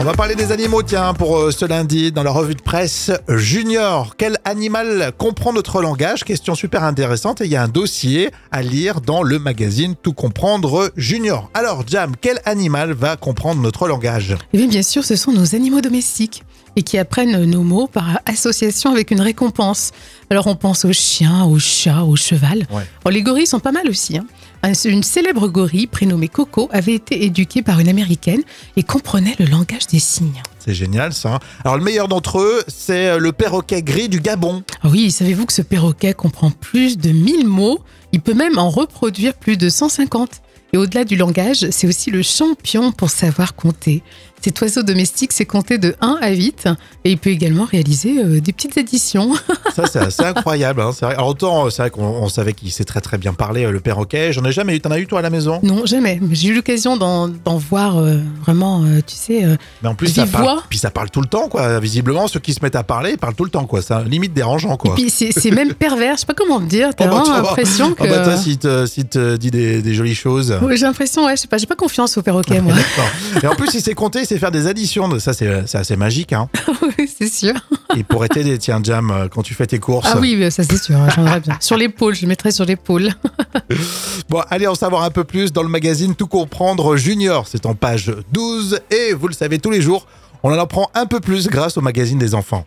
On va parler des animaux, tiens, pour euh, ce lundi, dans la revue de presse Junior. Quel animal comprend notre langage? Question super intéressante et il y a un dossier à lire dans le magazine Tout comprendre Junior. Alors, Jam, quel animal va comprendre notre langage? Eh bien, bien sûr, ce sont nos animaux domestiques et qui apprennent nos mots par association avec une récompense. Alors, on pense aux chiens, aux chats, au cheval. Ouais. Oh, les gorilles sont pas mal aussi. hein. Un- Une célèbre gorille prénommée Coco avait été éduquée par une américaine et comprenait le langage des signes. C'est génial ça. hein. Alors, le meilleur d'entre eux, c'est euh, le perroquet gris du Gabon. Ah oui, savez-vous que ce perroquet comprend plus de 1000 mots? Il peut même en reproduire plus de 150. Et au-delà du langage, c'est aussi le champion pour savoir compter. Cet oiseau domestique sait compter de 1 à 8 et il peut également réaliser euh, des petites additions. Ça, c'est assez incroyable. hein, vrai. Alors, autant, euh, c'est vrai qu'on on savait qu'il sait très très bien parler, euh, le perroquet. J'en ai jamais eu. T'en as eu, toi, à la maison? Non, jamais. Mais J'ai eu l'occasion d'en voir euh, vraiment, tu sais, Mais en plus, ça parle, puis ça parle tout le temps, quoi. Visiblement, ceux qui se mettent à parler, ils parlent tout le temps, quoi. C'est limite dérangeant, quoi. Et puis c'est même pervers, je sais pas comment te dire, t'as Oh, bah, vraiment l'impression que... Ah bah toi, s'il te, s'il te dit des, des jolies choses. Ouais, j'ai l'impression, ouais, je sais pas, j'ai pas confiance au perroquet, moi. Et en plus, il sait compter, sait faire des additions. Ça, c'est c'est assez magique. Hein. Oui, c'est sûr. Il pourrait t'aider, tiens, Jam, euh, quand tu fais tes courses. Ah oui, ça c'est sûr, j'en aurais bien. Sur l'épaule, je le mettrais sur l'épaule. Bon, allez en savoir un peu plus dans le magazine Tout comprendre Junior. C'est en page 12 et vous le savez tous les jours, on en apprend un peu plus grâce au magazine des enfants.